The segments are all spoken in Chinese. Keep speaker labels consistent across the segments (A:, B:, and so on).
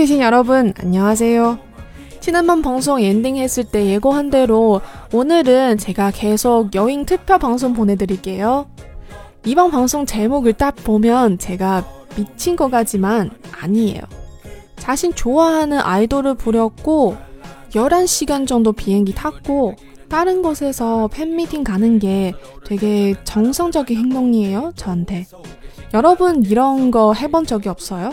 A: 계신 여러분, 안녕하세요. 지난번 방송 엔딩 했을 때 예고한 대로 오늘은 제가 계속 여행 특별 방송 보내드릴게요. 이번 방송 제목을 딱 보면 제가 미친 것 같지만 아니에요. 자신 좋아하는 아이돌을 보렸고 11시간 정도 비행기 탔고 다른 곳에서 팬미팅 가는 게 되게 정상적인 행동이에요, 저한테. 여러분 이런 거 해본 적이 없어요?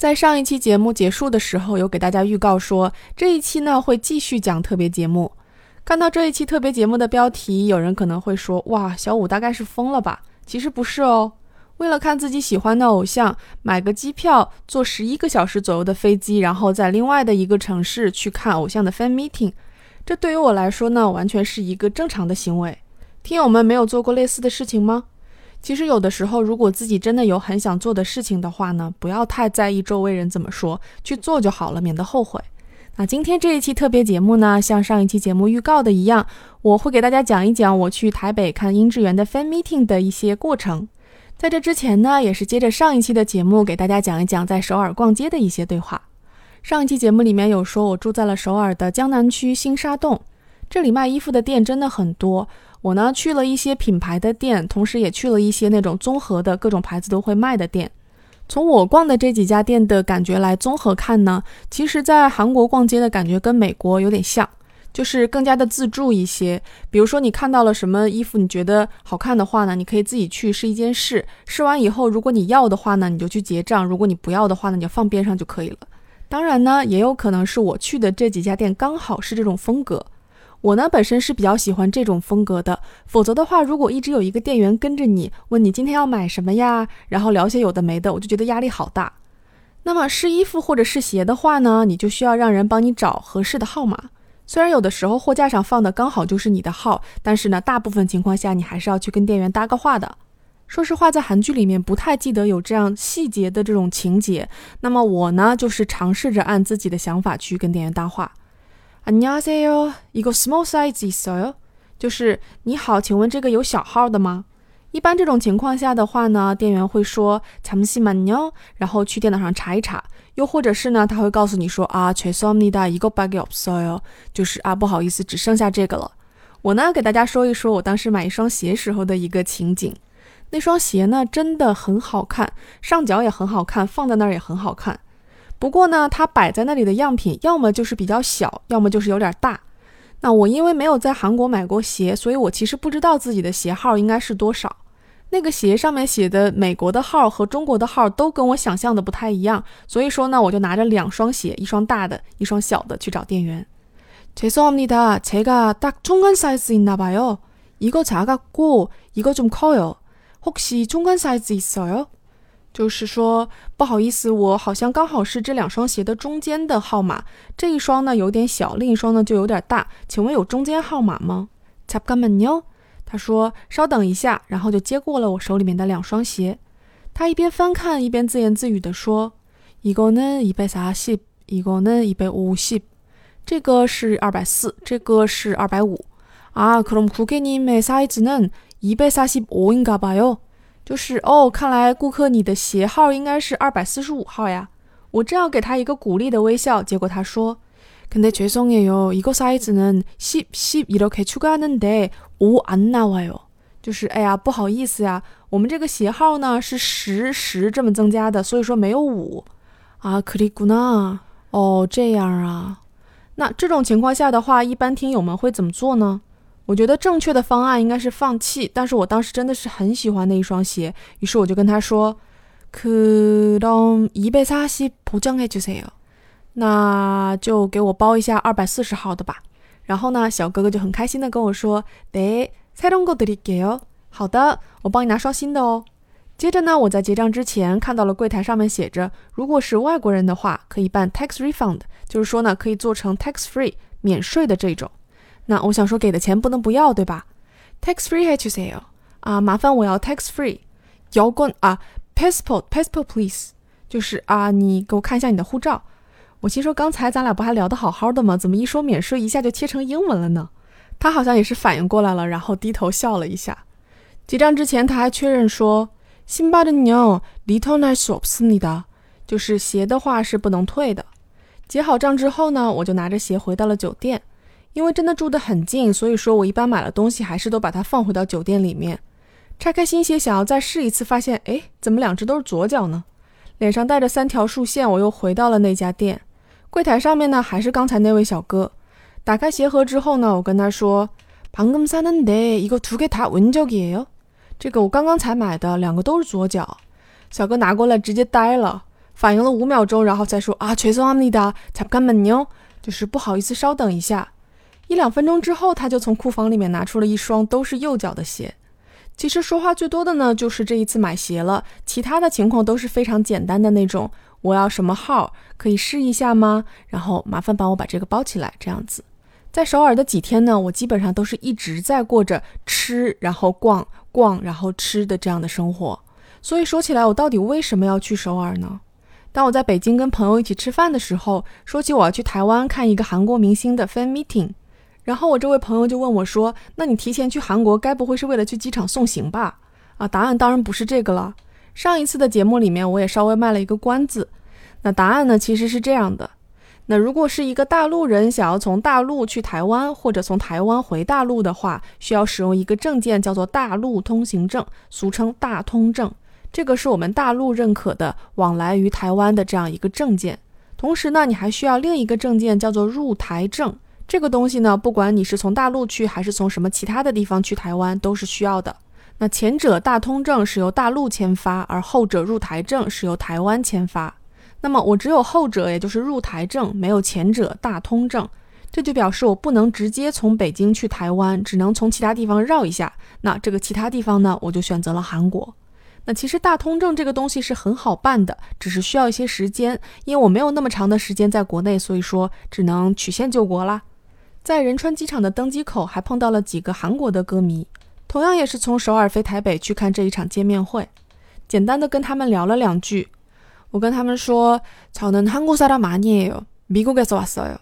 A: 在上一期节目结束的时候，有给大家预告说这一期呢会继续讲特别节目。看到这一期特别节目的标题，有人可能会说：“哇，小五大概是疯了吧？”其实不是哦。为了看自己喜欢的偶像，买个机票，坐十一个小时左右的飞机，然后在另外的一个城市去看偶像的 fan meeting，这对于我来说呢，完全是一个正常的行为。听友们没有做过类似的事情吗？其实有的时候，如果自己真的有很想做的事情的话呢，不要太在意周围人怎么说，去做就好了，免得后悔。那今天这一期特别节目呢，像上一期节目预告的一样，我会给大家讲一讲我去台北看殷志源的 fan meeting 的一些过程。在这之前呢，也是接着上一期的节目，给大家讲一讲在首尔逛街的一些对话。上一期节目里面有说，我住在了首尔的江南区新沙洞，这里卖衣服的店真的很多。我呢去了一些品牌的店，同时也去了一些那种综合的各种牌子都会卖的店。从我逛的这几家店的感觉来综合看呢，其实，在韩国逛街的感觉跟美国有点像。就是更加的自助一些，比如说你看到了什么衣服，你觉得好看的话呢，你可以自己去试一件试，试完以后，如果你要的话呢，你就去结账；如果你不要的话呢，你就放边上就可以了。当然呢，也有可能是我去的这几家店刚好是这种风格，我呢本身是比较喜欢这种风格的。否则的话，如果一直有一个店员跟着你，问你今天要买什么呀，然后聊些有的没的，我就觉得压力好大。那么试衣服或者试鞋的话呢，你就需要让人帮你找合适的号码。虽然有的时候货架上放的刚好就是你的号，但是呢，大部分情况下你还是要去跟店员搭个话的。说实话，在韩剧里面不太记得有这样细节的这种情节。那么我呢，就是尝试着按自己的想法去跟店员搭话。 안녕하세 요， 一个 small size 있어 요？ 就是你好，请问这个有小号的吗？一般这种情况下的话呢，店员会说잠시만 요， 然后去电脑上查一查。又或者是呢，他会告诉你说啊，최소합니다이거밖에없어 요， 就是啊，不好意思，只剩下这个了。我呢，给大家说一说我当时买一双鞋时候的一个情景。那双鞋呢，真的很好看，上脚也很好看，放在那儿也很好看。 不过呢，它摆在那里的样品，要么就是比较小，要么就是有点大。那我因为没有在韩国买过鞋，所以我其实不知道自己的鞋号应该是多少。那个鞋上面写的美国的号和中国的号都跟我想象的不太一样，所以说呢，我就拿着两双鞋，一双大的，一双小的去找店员。죄송합니다제가딱중간사이즈있나봐요이거작았고이거좀커요혹시중간사이즈있어요 就是说不好意思，我好像刚好是这两双鞋的中间的号码，这一双呢有点小，另一双呢就有点大，请问有中间号码吗？잠깐만요他说：“稍等一下。”然后就接过了我手里面的两双鞋。他一边翻看，一边自言自语地说：“이거는이백사 십， 이거는이백오 십。 这个是二百四，这个是二百五。啊，그럼고객님의사이즈는이백사십오인가봐 요。 就是哦，看来顾客你的鞋号应该是二百四十五号呀。我正要给他一个鼓励的微笑，结果他说。 근데 죄송해요. 이거 사이즈는 10, 10 이렇게 추가하는데 5 안 나와요. 就是哎呀，不好意思呀，我们这个鞋号呢是十十这么增加的，所以说没有五啊。 그랬구나. 哦，这样啊。那这种情况下的话，一般听友们会怎么做呢？ 我觉得正确的方案应该是放弃，但是我当时真的是很喜欢那一双鞋，于是我就跟他说， 那就给我包一下二百四十号的吧。然后呢，小哥哥就很开心的跟我说：“对，새로운거드릴게 요。 好的，我帮你拿双新的哦。接着呢，我在结账之前看到了柜台上面写着，如果是外国人的话，可以办 tax refund， 就是说呢，可以做成 tax free 免税的这种。 那我想说，给的钱不能不要，对吧？tax free 해주세요啊，麻烦我要 tax free。摇滚啊，passport passport please，就是啊，你给我看一下你的护照。我心说，刚才咱俩不还聊得好好的吗？怎么一说免税，一下就切成英文了呢？他好像也是反应过来了，然后低头笑了一下。结账之前，他还确认说：“新바는요리턴할수없습니다。”就是鞋的话是不能退的。结好账之后呢，我就拿着鞋回到了酒店。 因为真的住得很近，所以说我一般买了东西还是都把它放回到酒店里面。拆开新鞋想要再试一次，发现哎，怎么两只都是左脚呢？脸上带着三条竖线，我又回到了那家店。柜台上面呢，还是刚才那位小哥。打开鞋盒之后呢，我跟他说：“방금샀는데이거두개다왼쪽이에요？”这个我刚刚才买的，两个都是左脚。小哥拿过来直接呆了，反应了五秒钟，然后再说：“啊，죄송합니다 잠깐만요。”就是不好意思，稍等一下。 一两分钟之后，他就从库房里面拿出了一双都是右脚的鞋。其实说话最多的呢，就是这一次买鞋了，其他的情况都是非常简单的那种。我要什么号？可以试一下吗？然后麻烦帮我把这个包起来，这样子。在首尔的几天呢，我基本上都是一直在过着吃，然后逛逛，然后吃的这样的生活。所以说起来，我到底为什么要去首尔呢？当我在北京跟朋友一起吃饭的时候，说起我要去台湾看一个韩国明星的 fan meeting，然后我这位朋友就问我说：“那你提前去韩国，该不会是为了去机场送行吧？”啊，答案当然不是这个了。上一次的节目里面，我也稍微卖了一个关子。那答案呢，其实是这样的。那如果是一个大陆人想要从大陆去台湾，或者从台湾回大陆的话，需要使用一个证件，叫做大陆通行证，俗称大通证。这个是我们大陆认可的往来于台湾的这样一个证件。同时呢，你还需要另一个证件，叫做入台证。这个东西呢，不管你是从大陆去，还是从什么其他的地方去台湾，都是需要的。那前者大通证是由大陆签发，而后者入台证是由台湾签发。那么我只有后者，也就是入台证，没有前者大通证，这就表示我不能直接从北京去台湾，只能从其他地方绕一下。那这个其他地方呢，我就选择了韩国。那其实大通证这个东西是很好办的，只是需要一些时间，因为我没有那么长的时间在国内，所以说只能曲线救国啦。在仁川机场的登机口还碰到了几个韩国的歌迷，同样也是从首尔飞台北去看这一场见面会，简单的跟他们聊了两句。我跟他们说，저는한국사람아니에요미국에서왔어요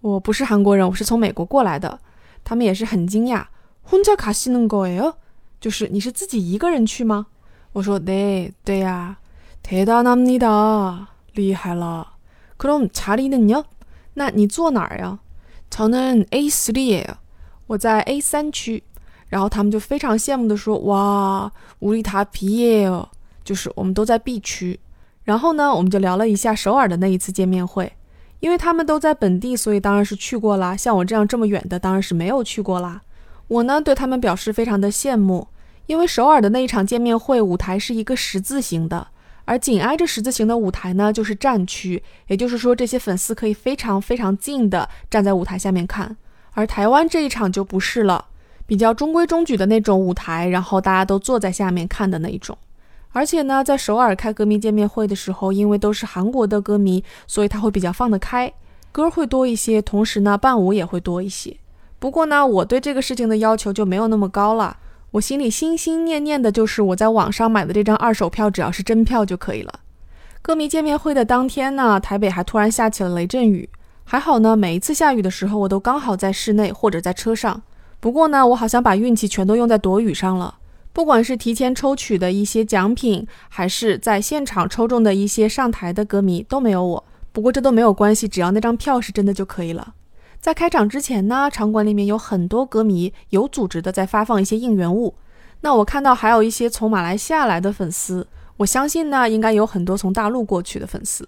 A: 我不是韩国人，我是从美国过来的。他们也是很惊讶，혼자가시는거예요就是你是自己一个人去吗？我说네对呀，대단합니다厉害了。그럼자리는요那你坐哪儿呀？ 저는 A 3예요我在 A 三区。然后他们就非常羡慕的说，哇，우리다 B 예요就是我们都在 B 区。然后呢，我们就聊了一下首尔的那一次见面会，因为他们都在本地，所以当然是去过啦。像我这样这么远的，当然是没有去过啦。我呢，对他们表示非常的羡慕，因为首尔的那一场见面会舞台是一个十字形的， 而紧挨着十字形的舞台呢，就是战区，也就是说这些粉丝可以非常非常近的站在舞台下面看。而台湾这一场就不是了，比较中规中矩的那种舞台，然后大家都坐在下面看的那一种。而且呢，在首尔开歌迷见面会的时候，因为都是韩国的歌迷，所以他会比较放得开，歌会多一些，同时呢，伴舞也会多一些。不过呢，我对这个事情的要求就没有那么高了，我心里心心念念的就是我在网上买的这张二手票，只要是真票就可以了。歌迷见面会的当天呢，台北还突然下起了雷阵雨，还好呢，每一次下雨的时候，我都刚好在室内或者在车上。不过呢，我好像把运气全都用在躲雨上了。不管是提前抽取的一些奖品，还是在现场抽中的一些上台的歌迷，都没有我。不过这都没有关系，只要那张票是真的就可以了。在开场之前呢，场馆里面有很多歌迷有组织的在发放一些应援物。那我看到还有一些从马来西亚来的粉丝，我相信呢，应该有很多从大陆过去的粉丝。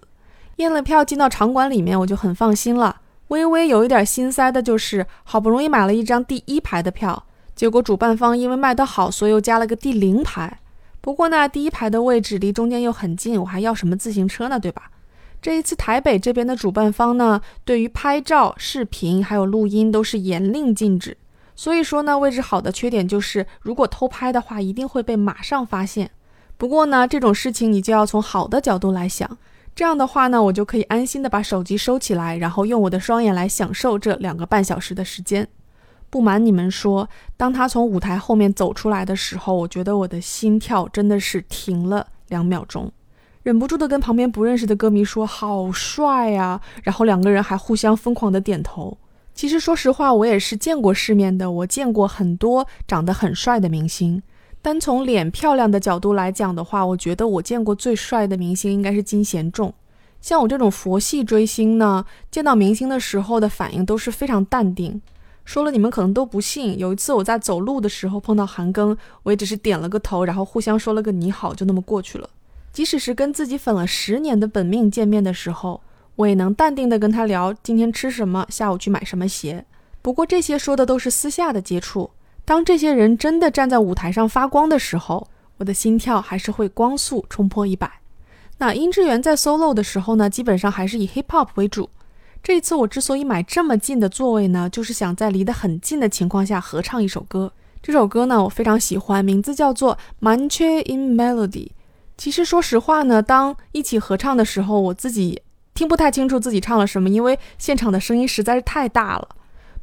A: 验了票进到场馆里面，我就很放心了。微微有一点心塞的就是，好不容易买了一张第一排的票。结果主办方因为卖得好，所以又加了个第零排。不过呢，第一排的位置离中间又很近，我还要什么自行车呢？对吧？这一次台北这边的主办方呢，对于拍照、视频还有录音都是严令禁止。所以说呢，位置好的缺点就是，如果偷拍的话，一定会被马上发现。不过呢，这种事情你就要从好的角度来想，这样的话呢，我就可以安心的把手机收起来，然后用我的双眼来享受这两个半小时的时间。不瞒你们说，当他从舞台后面走出来的时候，我觉得我的心跳真的是停了两秒钟，忍不住的跟旁边不认识的歌迷说：“好帅呀！”然后两个人还互相疯狂的点头。其实说实话，我也是见过世面的，我见过很多长得很帅的明星。单从脸漂亮的角度来讲的话，我觉得我见过最帅的明星应该是金贤重。像我这种佛系追星呢，见到明星的时候的反应都是非常淡定。说了你们可能都不信。有一次我在走路的时候碰到韩庚，我也只是点了个头，然后互相说了个你好，就那么过去了。即使是跟自己粉了十年的本命见面的时候，我也能淡定的跟他聊今天吃什么，下午去买什么鞋。不过这些说的都是私下的接触。当这些人真的站在舞台上发光的时候，我的心跳还是会光速冲破一百。那殷志源在 solo 的时候呢，基本上还是以 hip hop 为主。这一次我之所以买这么近的座位呢，就是想在离得很近的情况下合唱一首歌。这首歌呢，我非常喜欢，名字叫做《Manche in Melody》。其实说实话呢，当一起合唱的时候，我自己听不太清楚自己唱了什么，因为现场的声音实在是太大了。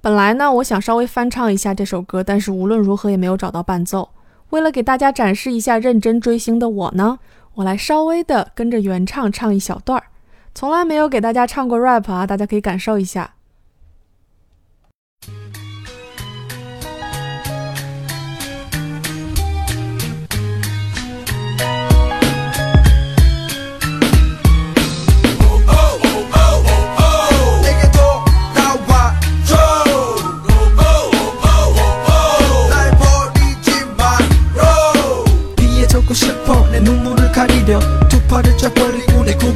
A: 本来呢，我想稍微翻唱一下这首歌，但是无论如何也没有找到伴奏。为了给大家展示一下认真追星的我呢，我来稍微的跟着原唱唱一小段儿。从来没有给大家唱过 rap 啊，大家可以感受一下。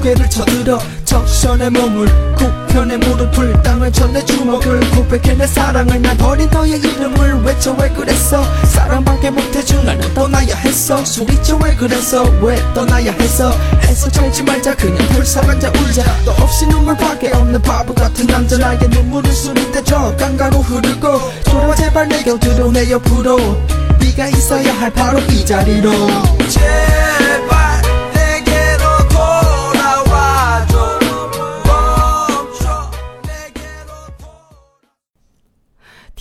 B: 고개를 쳐들어 적셔내 몸을 구편에 무릎을 땅을 쳐내 주먹을 고백해 내 사랑을 난 버린 너의 이름을 외쳐 왜 그랬어? 사랑밖에 못해준 나는 떠나야 했어? 소리쳐 왜 그랬어 왜 떠나야 했어? 애써 살지 말자 그냥 불쌍한자 울자 너 없이 눈물밖에 없는 바보 같은 남자 나의 눈물은 술이 되죠 깡가로 흐르고 돌아와 제발 내 곁으로 내 옆으로 네가 있어야 할 바로 이 자리로 제발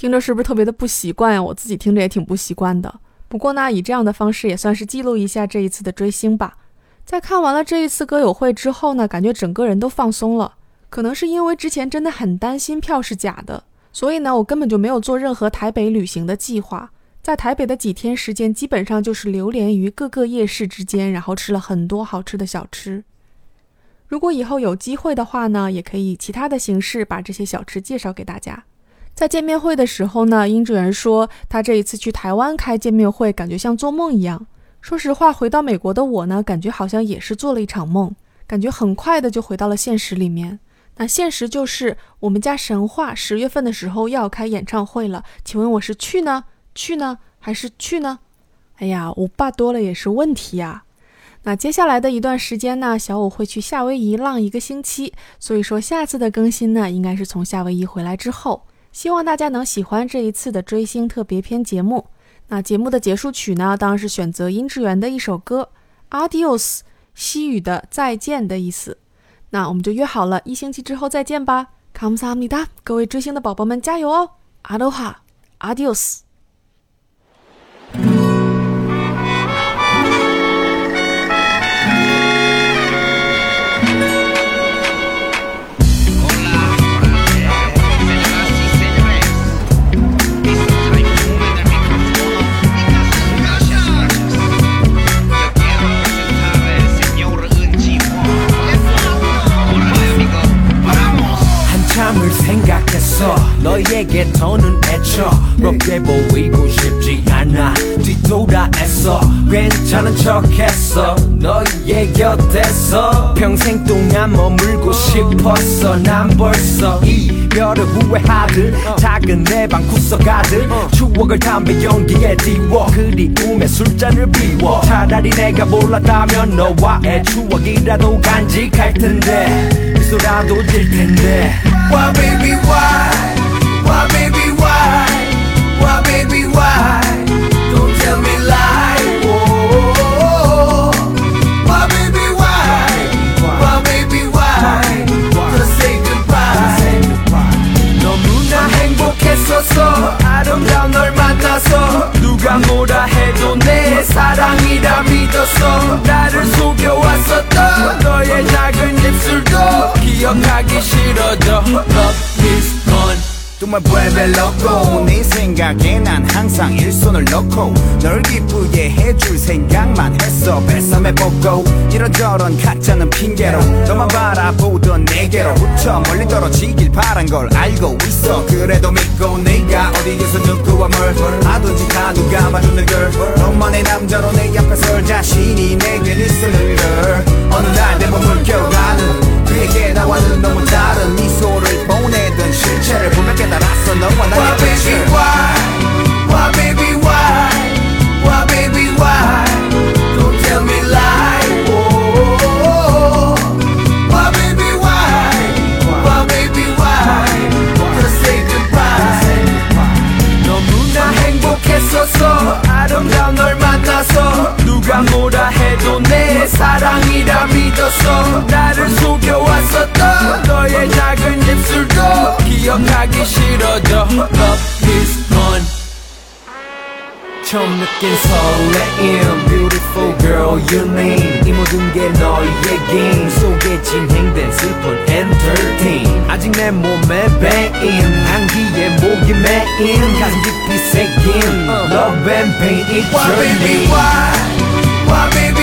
A: 听着是不是特别的不习惯呀？我自己听着也挺不习惯的。不过呢，以这样的方式也算是记录一下这一次的追星吧。在看完了这一次歌友会之后呢，感觉整个人都放松了。可能是因为之前真的很担心票是假的，所以呢，我根本就没有做任何台北旅行的计划。在台北的几天时间，基本上就是流连于各个夜市之间，然后吃了很多好吃的小吃。如果以后有机会的话呢，也可以以其他的形式把这些小吃介绍给大家。在见面会的时候呢，殷志源说他这一次去台湾开见面会，感觉像做梦一样。说实话，回到美国的我呢，感觉好像也是做了一场梦，感觉很快的就回到了现实里面。那现实就是我们家神话十月份的时候要开演唱会了，请问我是去呢？去呢？还是去呢？哎呀，我爸多了也是问题呀。那接下来的一段时间呢，小五会去夏威夷浪一个星期，所以说下次的更新呢，应该是从夏威夷回来之后。希望大家能喜欢这一次的追星特别篇节目。那节目的结束曲呢，当然是选择殷志源的一首歌《Adios》，西语的“再见”的意思。那我们就约好了一星期之后再见吧。Come s a m i d a 各位追星的宝宝们加油哦
B: ！Aloha，Adios。 너에게 더는 애처 롭게 보이고 싶지 않아. 뒤돌아 애써. 괜찮은 척했어. 너의 곁에서 평생 동안 머물고 싶었어. 난 벌써 이별을 후회하듯 작은 내 방 구석가득 추억을 담배 연기에 띄워. 그리움에 술잔을 비워. 차라리 내가 몰랐다면 너와의 추억이라도 간직할 텐데. 미소라도 질 텐데. Why baby Why 행복했었어. 아름다운 널 만나서 누가 뭐라 해도 내 사랑이라 믿었어. 나를 속여왔었던 너의 작은 입술도 기억하기 싫어져. Love is
C: me vuelves loco 네 생각에 난 항상 일손을 넣고 널 기쁘게 해줄 생각만 했어. 뱃삼에 뽑고 이런저런 가짜는 핑계로 너만 바라보던 내게로 훌쩍 멀리 떨어지길 바란 걸 알고 있어. 그래도 믿고 내가 어디에서 누구와 뭘 하든지 다 누가 봐주는 걸
B: 사랑이라 믿었어 나를 속여왔었던 너의 작은 입술도 기억하기 싫어져 Love is gone 처음 느낀 설레임 Beautiful girl your name 이 모든 게 너에게 속에 진행된 슬픈 entertain 아직 내 몸에 배인 향기에 목이 메인 가슴 깊이 새긴 Love and pain it's your name Why baby why Why baby